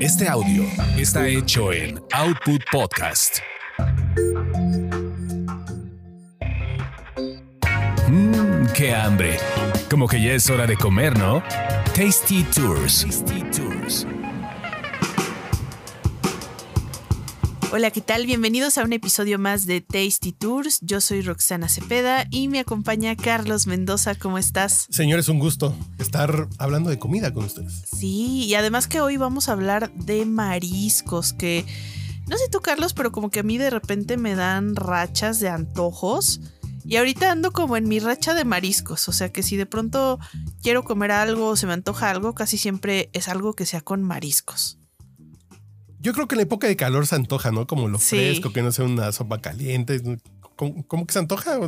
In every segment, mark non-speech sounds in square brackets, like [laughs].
Este audio está hecho en Output Podcast. Mmm, qué hambre. Como que ya es hora de comer, ¿no? Tasty Tours. Tasty Tours. Hola, ¿qué tal? Bienvenidos a un episodio más de Tasty Tours. Yo soy Roxana Cepeda y me acompaña Carlos Mendoza. ¿Cómo estás? Señores, un gusto estar hablando de comida con ustedes. Sí, y además que hoy vamos a hablar de mariscos, que no sé tú, Carlos, pero como que a mí de repente me dan rachas de antojos. Y ahorita ando como en mi racha de mariscos, o sea que si de pronto quiero comer algo o se me antoja algo, casi siempre es algo que sea con mariscos. Yo creo que en la época de calor se antoja, ¿no? Como lo Sí. fresco, que no sea una sopa caliente. ¿Cómo, cómo que se antoja?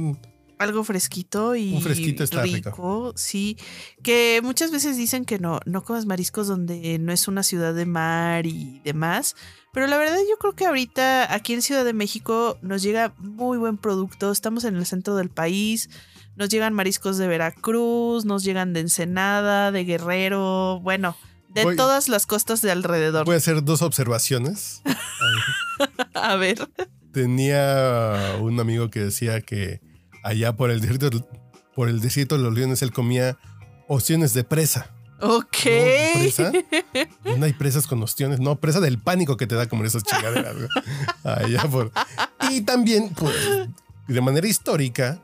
Algo fresquito y Un fresquito está rico. rico, sí. Que muchas veces dicen que no, no comas mariscos donde no es una ciudad de mar y demás. Pero la verdad yo creo que ahorita aquí en Ciudad de México nos llega muy buen producto. Estamos en el centro del país. Nos llegan mariscos de Veracruz, nos llegan de Ensenada, de Guerrero, bueno, de Voy- todas las costas de alrededor. Voy a hacer dos observaciones. [laughs] A ver. Tenía un amigo que decía que allá por el desierto, por el desierto de los leones él comía ostiones de presa. Ok. ¿No? ¿Presa? No hay presas con ostiones. No, presa del pánico que te da comer esas chingaderas. [laughs] Allá por- Y también, pues, de manera histórica,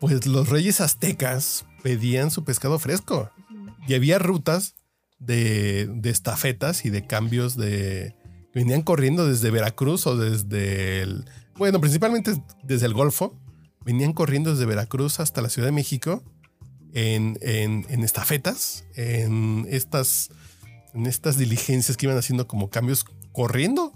pues los reyes aztecas pedían su pescado fresco. Y había rutas de, de estafetas y de cambios de... venían corriendo desde Veracruz o desde el... Bueno, principalmente desde el Golfo. Venían corriendo desde Veracruz hasta la Ciudad de México en, en- en estafetas, en estas, en estas diligencias que iban haciendo como cambios corriendo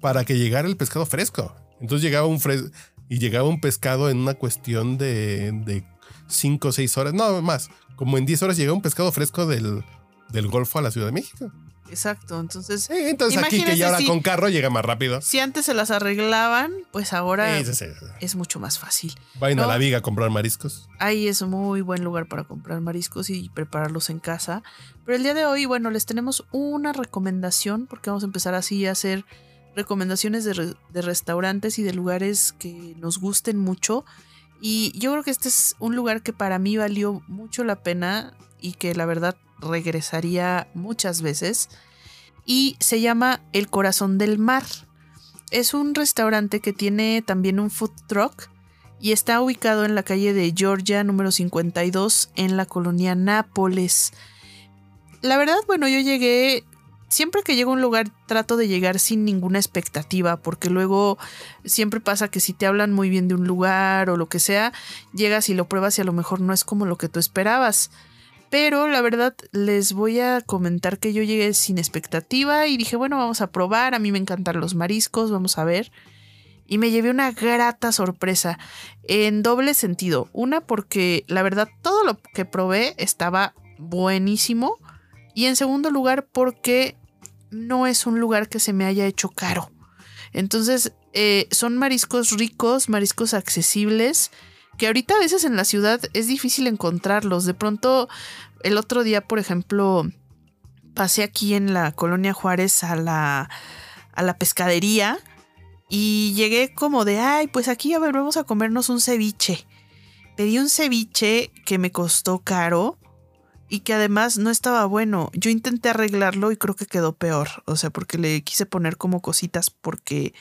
para que llegara el pescado fresco. Entonces llegaba un fres y llegaba un pescado en una cuestión de, de cinco o seis horas, no más, como en 10 horas llegaba un pescado fresco del, del Golfo a la Ciudad de México. Exacto. Entonces, entonces aquí que ya ahora si- con carro llega más rápido. si antes se las arreglaban, pues ahora Sí, sí, es mucho más fácil. Vayan a No. la viga a comprar mariscos. Ahí es un muy buen lugar para comprar mariscos y prepararlos en casa. Pero el día de hoy, bueno, les tenemos una recomendación, porque vamos a empezar así a hacer recomendaciones de, re- de restaurantes y de lugares que nos gusten mucho. Y yo creo que este es un lugar que para mí valió mucho la pena y que la verdad regresaría muchas veces. Y se llama El Corazón del Mar. Es un restaurante que tiene también un food truck y está ubicado en la calle de Georgia número 52 en la colonia Nápoles. La verdad, bueno, yo llegué, siempre que llego a un lugar trato de llegar sin ninguna expectativa, porque luego siempre pasa que si te hablan muy bien de un lugar o lo que sea, llegas y lo pruebas y a lo mejor no es como lo que tú esperabas. Pero la verdad les voy a comentar que yo llegué sin expectativa y dije, bueno, vamos a probar, a mí me encantan los mariscos, vamos a ver. Y me llevé una grata sorpresa en doble sentido. Una porque la verdad todo lo que probé estaba buenísimo. Y en segundo lugar porque no es un lugar que se me haya hecho caro. Entonces eh, son mariscos ricos, mariscos accesibles, que ahorita a veces en la ciudad es difícil encontrarlos. De pronto el otro día, por ejemplo, pasé aquí en la colonia Juárez a la, a la pescadería. Y llegué como de, ay, pues aquí a ver, vamos a comernos un ceviche. Pedí un ceviche que me costó caro y que además no estaba bueno. Yo intenté arreglarlo y creo que quedó peor. O sea, porque le quise poner como cositas porque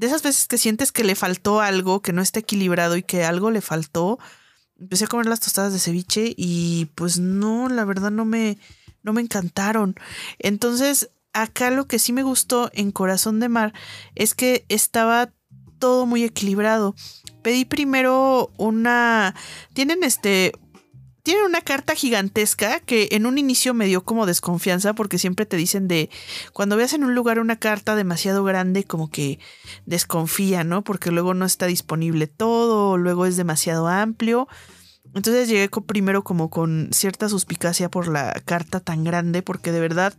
de esas veces que sientes que le faltó algo, que no está equilibrado y que algo le faltó, empecé a comer las tostadas de ceviche y pues no, la verdad no me, no me encantaron. Entonces, acá lo que sí me gustó en Corazón de Mar es que estaba todo muy equilibrado. Pedí primero una... Tienen este... Tienen una carta gigantesca que en un inicio me dio como desconfianza porque siempre te dicen de cuando veas en un lugar una carta demasiado grande como que desconfía, ¿no? Porque luego no está disponible todo, luego es demasiado amplio. Entonces llegué primero como con cierta suspicacia por la carta tan grande porque de verdad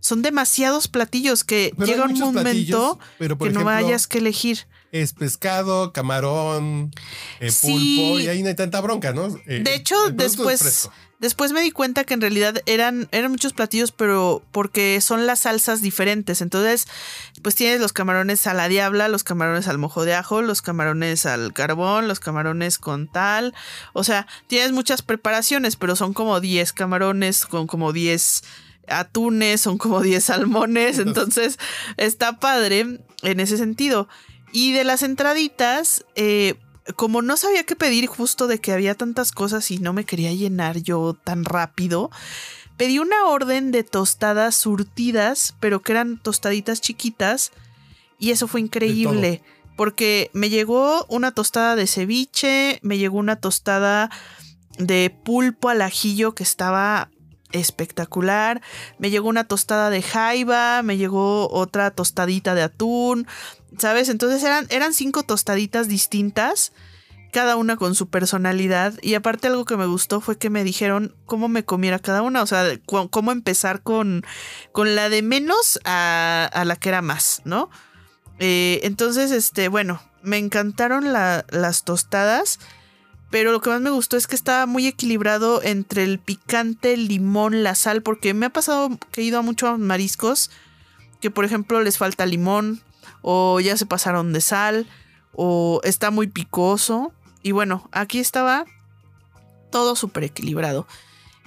son demasiados platillos que Pero llega un momento pero que no vayas que elegir. Es pescado, camarón, eh, Sí. pulpo, y ahí no hay tanta bronca, ¿no? Eh, De hecho, producto es después. Después me di cuenta que en realidad eran, eran muchos platillos, pero porque son las salsas diferentes. Entonces, pues tienes los camarones a la diabla, los camarones al mojo de ajo, los camarones al carbón, los camarones con tal. O sea, tienes muchas preparaciones, pero son como 10 camarones con como 10 atunes, son como 10 salmones. Entonces, está padre en ese sentido. Y de las entraditas, eh, como no sabía qué pedir justo de que había tantas cosas y no me quería llenar yo tan rápido, pedí una orden de tostadas surtidas, pero que eran tostaditas chiquitas y eso fue increíble. Porque me llegó una tostada de ceviche, me llegó una tostada de pulpo al ajillo que estaba espectacular. Me llegó una tostada de jaiba, me llegó otra tostadita de atún, ¿sabes? Entonces eran, eran cinco tostaditas distintas, cada una con su personalidad. Y aparte algo que me gustó fue que me dijeron cómo me comiera cada una, o sea, cómo empezar con, con la de menos a, la que era más, ¿no? Eh, entonces, este, bueno, me encantaron las tostadas. Pero lo que más me gustó es que estaba muy equilibrado entre el picante, el limón, la sal, porque me ha pasado que he ido a muchos mariscos que por ejemplo les falta limón o ya se pasaron de sal o está muy picoso. Y bueno, aquí estaba todo súper equilibrado.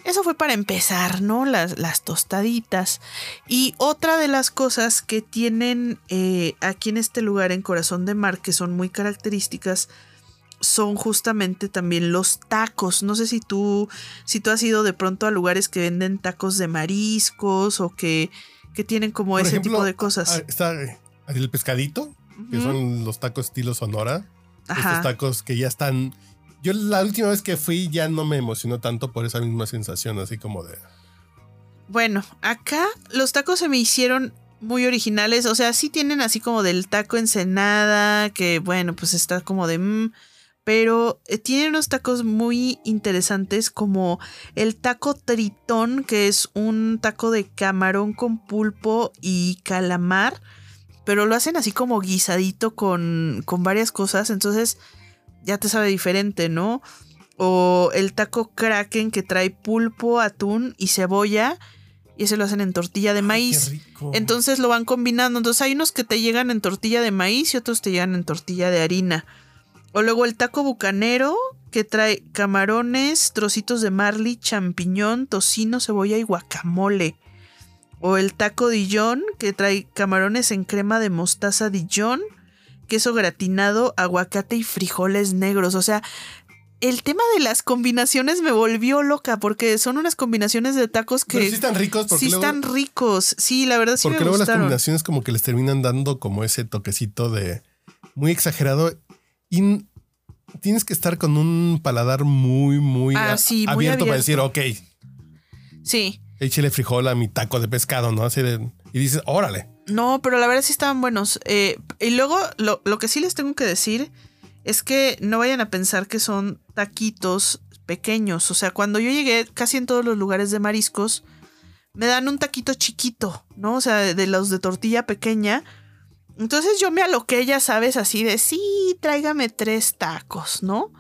Eso fue para empezar, ¿no? Las, las, tostaditas. Y otra de las cosas que tienen eh, aquí en este lugar, en Corazón de Mar, que son muy características, son justamente también los tacos. No sé si tú, si tú has ido de pronto a lugares que venden tacos de mariscos o que, que tienen como ese tipo de cosas. Ah, está eh, el pescadito, que son los tacos estilo Sonora. Estos tacos que ya están. Yo la última vez que fui ya no me emocionó tanto por esa misma sensación, así como de. Bueno, acá los tacos se me hicieron muy originales. O sea, sí tienen así como del taco ensenada, que bueno, pues está como de. Mm, pero eh, tiene unos tacos muy interesantes como el taco tritón, que es un taco de camarón con pulpo y calamar, pero lo hacen así como guisadito con, con varias cosas, entonces ya te sabe diferente, ¿no? O el taco kraken que trae pulpo, atún y cebolla. Y ese lo hacen en tortilla de maíz. Entonces lo van combinando. Entonces hay unos que te llegan en tortilla de maíz y otros te llegan en tortilla de harina. O luego el taco bucanero, que trae camarones, trocitos de marley, champiñón, tocino, cebolla y guacamole. O el taco Dijon, que trae camarones en crema de mostaza Dijon, queso gratinado, aguacate y frijoles negros. O sea, el tema de las combinaciones me volvió loca porque son unas combinaciones de tacos que sí están ricos sí están ricos sí la verdad sí porque luego las combinaciones como que les terminan dando como ese toquecito de muy exagerado y tienes que estar con un paladar muy, muy, ah, abierto, para decir, ok. Sí. Échale frijol a mi taco de pescado, ¿no? Así de, y dices, órale. No, pero la verdad sí estaban buenos. Eh, y luego lo, lo que sí les tengo que decir es que no vayan a pensar que son taquitos pequeños. O sea, cuando yo llegué casi en todos los lugares de mariscos, me dan un taquito chiquito, ¿no? O sea, de los de tortilla pequeña entonces yo me aloqué, ya sabes, así de, sí, tráigame tres tacos, ¿no?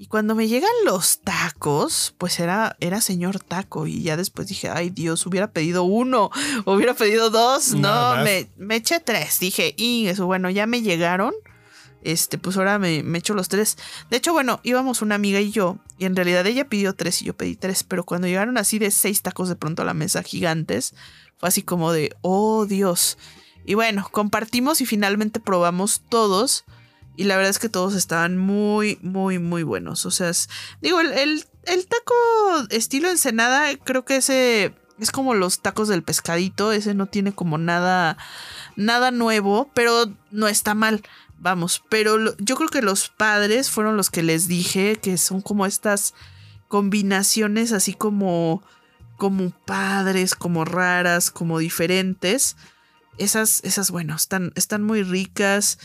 Y cuando me llegan los tacos, pues era, era señor taco. Y ya después dije, ay Dios, hubiera pedido uno, hubiera pedido dos. No, me, me, eché tres. Dije, y eso, bueno, ya me llegaron. Este, pues ahora me, me echo los tres. De hecho, bueno, íbamos una amiga y yo. Y en realidad ella pidió tres y yo pedí tres. Pero cuando llegaron así de seis tacos de pronto a la mesa gigantes, fue así como de, oh Dios. Y bueno, compartimos y finalmente probamos todos. Y la verdad es que todos estaban muy, muy, muy buenos. O sea, digo, el, el, taco estilo ensenada, creo que ese es como los tacos del pescadito. Ese no tiene como nada, nada nuevo, pero no está mal. Vamos, pero yo creo que los padres fueron los que les dije que son como estas combinaciones así como como padres, como raras, como diferentes esas, esas, bueno, están, están muy ricas.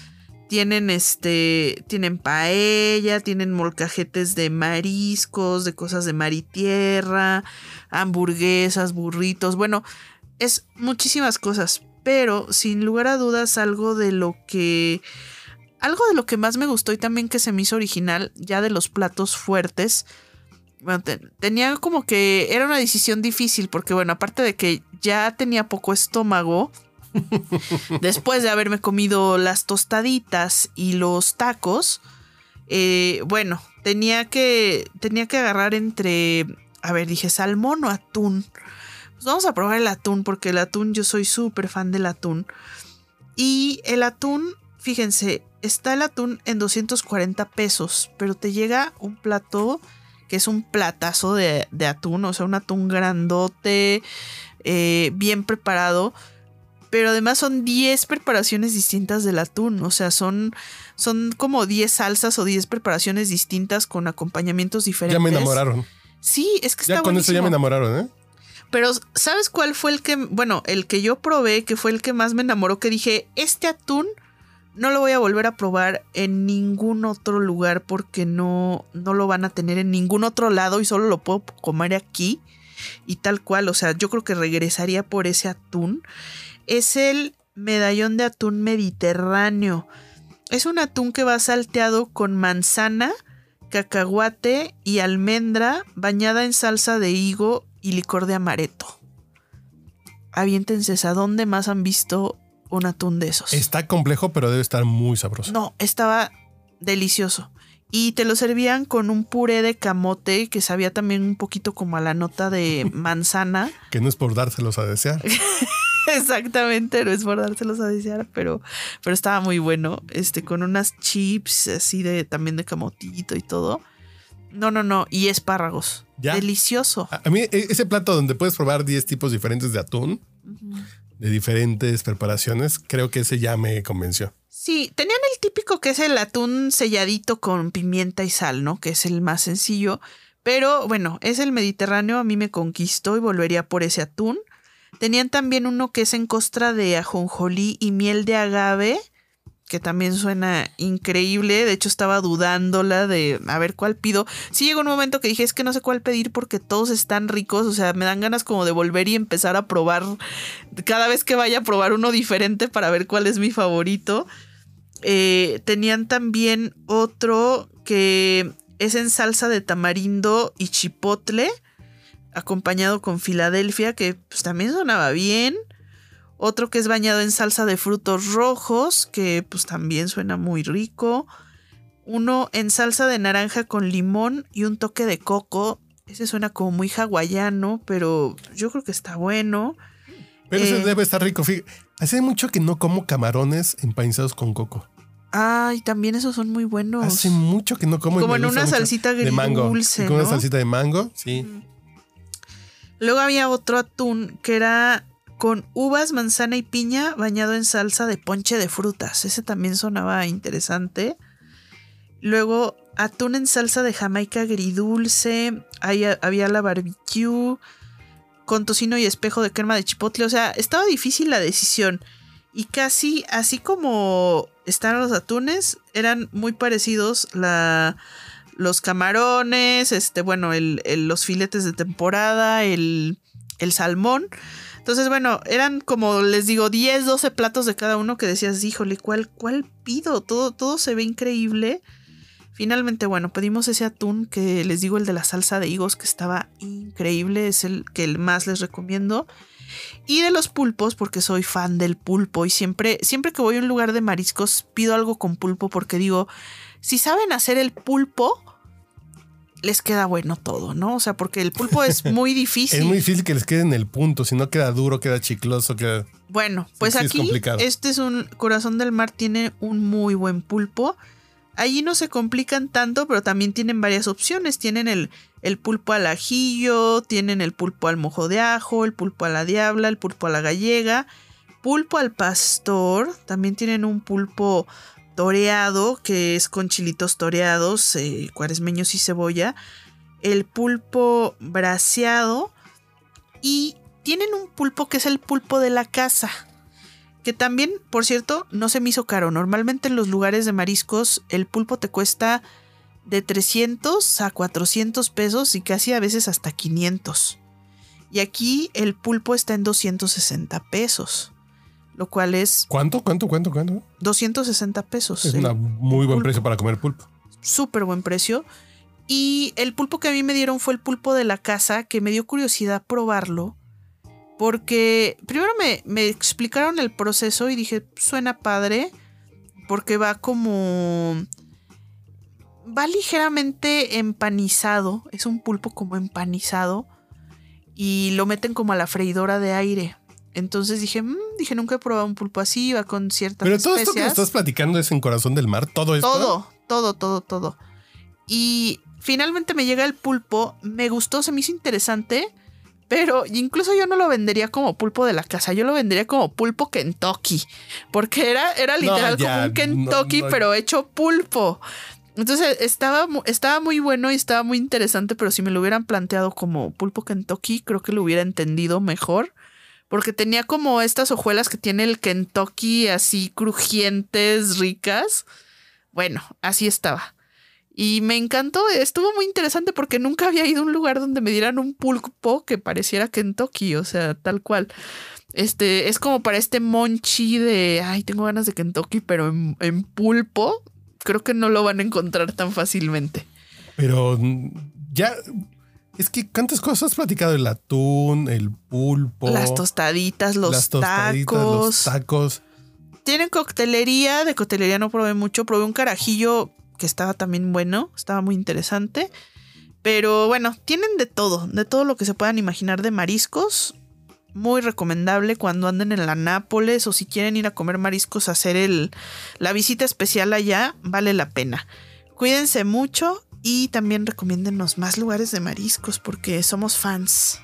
Tienen este, tienen paella, tienen molcajetes de mariscos, de cosas de mar y tierra, hamburguesas, burritos, bueno, es muchísimas cosas, pero sin lugar a dudas algo de lo que algo de lo que más me gustó y también que se me hizo original ya de los platos fuertes bueno, te- tenía como que era una decisión difícil porque bueno, aparte de que ya tenía poco estómago, [laughs] después de haberme comido las tostaditas y los tacos, eh, bueno, tenía que, tenía que agarrar entre, a ver, dije salmón o atún. Pues vamos a probar el atún porque el atún, yo soy súper fan del atún. Y el atún, fíjense, está el atún en 240 pesos, pero te llega un plato que es un platazo de, de atún, o sea, un atún grandote, eh, bien preparado. Pero además son 10 preparaciones distintas del atún. O sea, son, son como 10 salsas o 10 preparaciones distintas con acompañamientos diferentes. Ya me enamoraron. Sí, es que está Ya con eso ya me enamoraron, ¿eh? Pero, ¿sabes cuál fue el que, bueno, el que yo probé, que fue el que más me enamoró, que dije, este atún no lo voy a volver a probar en ningún otro lugar porque no, no lo van a tener en ningún otro lado y solo lo puedo comer aquí y tal cual, o sea, yo creo que regresaría por ese atún. Es el medallón de atún mediterráneo. Es un atún que va salteado con manzana, cacahuate y almendra bañada en salsa de higo y licor de amaretto. Aviéntense, ¿a dónde más han visto un atún de esos? Está complejo, pero debe estar muy sabroso. No, estaba delicioso. Y te lo servían con un puré de camote que sabía también un poquito como a la nota de [laughs] manzana. Que no es por dárselos a desear. [laughs] [laughs] Exactamente, no es por dárselos a desear, pero, pero estaba muy bueno. Este, con unas chips así de también de camotito y todo. No, no, no. Y espárragos. Ya. Delicioso. A a mí, e- ese plato donde puedes probar 10 tipos diferentes de atún, de diferentes preparaciones, creo que ese ya me convenció. Sí, tenían el típico que es el atún selladito con pimienta y sal, ¿no? Que es el más sencillo. Pero bueno, es el Mediterráneo, a mí me conquistó y volvería por ese atún. Tenían también uno que es en costra de ajonjolí y miel de agave, que también suena increíble. De hecho, estaba dudándola de a ver cuál pido. Sí llegó un momento que dije, es que no sé cuál pedir porque todos están ricos. O sea, me dan ganas como de volver y empezar a probar cada vez que vaya a probar uno diferente para ver cuál es mi favorito. Eh, tenían también otro que es en salsa de tamarindo y chipotle, acompañado con Filadelfia, que pues, también sonaba bien. Otro que es bañado en salsa de frutos rojos, que pues también suena muy rico. Uno en salsa de naranja con limón y un toque de coco. Ese suena como muy hawaiano, pero yo creo que está bueno. Pero ese Eh. debe estar rico. Fí- Hace mucho que no como camarones empanizados con coco. Ay, también esos son muy buenos. Hace mucho que no como. Como en una salsita de mango. agridulce, Y Con una salsita de mango, sí. Luego había otro atún que era con uvas, manzana y piña bañado en salsa de ponche de frutas. Ese también sonaba interesante. Luego atún en salsa de jamaica agridulce. Ahí ha- había la barbecue con tocino y espejo de crema de chipotle. O sea, estaba difícil la decisión. Y casi así como están los atunes, eran muy parecidos la, los camarones, este, bueno, el- el- los filetes de temporada, el, el salmón. Entonces, bueno, eran como les digo, 10, 12 platos de cada uno que decías, híjole, ¿cuál, cuál pido? Todo, todo se ve increíble. Finalmente, bueno, pedimos ese atún que les digo, el de la salsa de higos, que estaba increíble, es el que más les recomiendo. Y de los pulpos, porque soy fan del pulpo y siempre, siempre que voy a un lugar de mariscos pido algo con pulpo porque digo, si saben hacer el pulpo, les queda bueno todo, ¿no? O sea, porque el pulpo es [laughs] muy difícil. Es muy difícil que les quede en el punto. Si no queda duro, queda chicloso, queda. Bueno, pues sí, aquí complicado. este es un corazón del mar, tiene un muy buen pulpo. Allí no se complican tanto, pero también tienen varias opciones. Tienen el, el pulpo al ajillo, tienen el pulpo al mojo de ajo, el pulpo a la diabla, el pulpo a la gallega, pulpo al pastor. También tienen un pulpo toreado, que es con chilitos toreados, eh, cuaresmeños y cebolla. El pulpo braseado. Y tienen un pulpo que es el pulpo de la casa. Que también, por cierto, no se me hizo caro. Normalmente en los lugares de mariscos el pulpo te cuesta de 300 a 400 pesos y casi a veces hasta 500. Y aquí el pulpo está en 260 pesos. Lo cual es ¿Cuánto? ¿Cuánto? ¿Cuánto? ¿Cuánto? 260 pesos. Es un muy buen pulpo. precio para comer pulpo. súper buen precio. Y el pulpo que a mí me dieron fue el pulpo de la casa, que me dio curiosidad probarlo. Porque primero me, me explicaron el proceso y dije, suena padre. Porque va como... Va ligeramente empanizado. Es un pulpo como empanizado. Y lo meten como a la freidora de aire. Entonces dije, mmm, dije, nunca he probado un pulpo así, va con ciertas Pero todo especias. esto que estás platicando es en Corazón del Mar, todo esto. Todo, todo, todo, todo. Y finalmente me llega el pulpo, me gustó, se me hizo interesante, pero incluso yo no lo vendería como pulpo de la casa, yo lo vendería como pulpo Kentucky, porque era, era literal ya, como un Kentucky, no, no. pero hecho pulpo. Entonces estaba, estaba muy bueno y estaba muy interesante, pero si me lo hubieran planteado como pulpo Kentucky, creo que lo hubiera entendido mejor. Porque tenía como estas hojuelas que tiene el Kentucky así crujientes, ricas. Bueno, así estaba. Y me encantó, estuvo muy interesante porque nunca había ido a un lugar donde me dieran un pulpo que pareciera Kentucky, o sea, tal cual. Este, es como para este monchi de, ay, tengo ganas de Kentucky, pero en, en pulpo, creo que no lo van a encontrar tan fácilmente. Pero ya. Es que cuántas cosas has platicado: el atún, el pulpo, Las tostaditas, los las tostaditas, tacos. los tacos. Tienen coctelería, de coctelería no probé mucho, probé un carajillo que estaba también bueno, estaba muy interesante. Pero bueno, tienen de todo, de todo lo que se puedan imaginar de mariscos. Muy recomendable cuando anden en la Nápoles o si quieren ir a comer mariscos, hacer el, la visita especial allá, vale la pena. Cuídense mucho y también recomiéndennos más lugares de mariscos porque somos fans.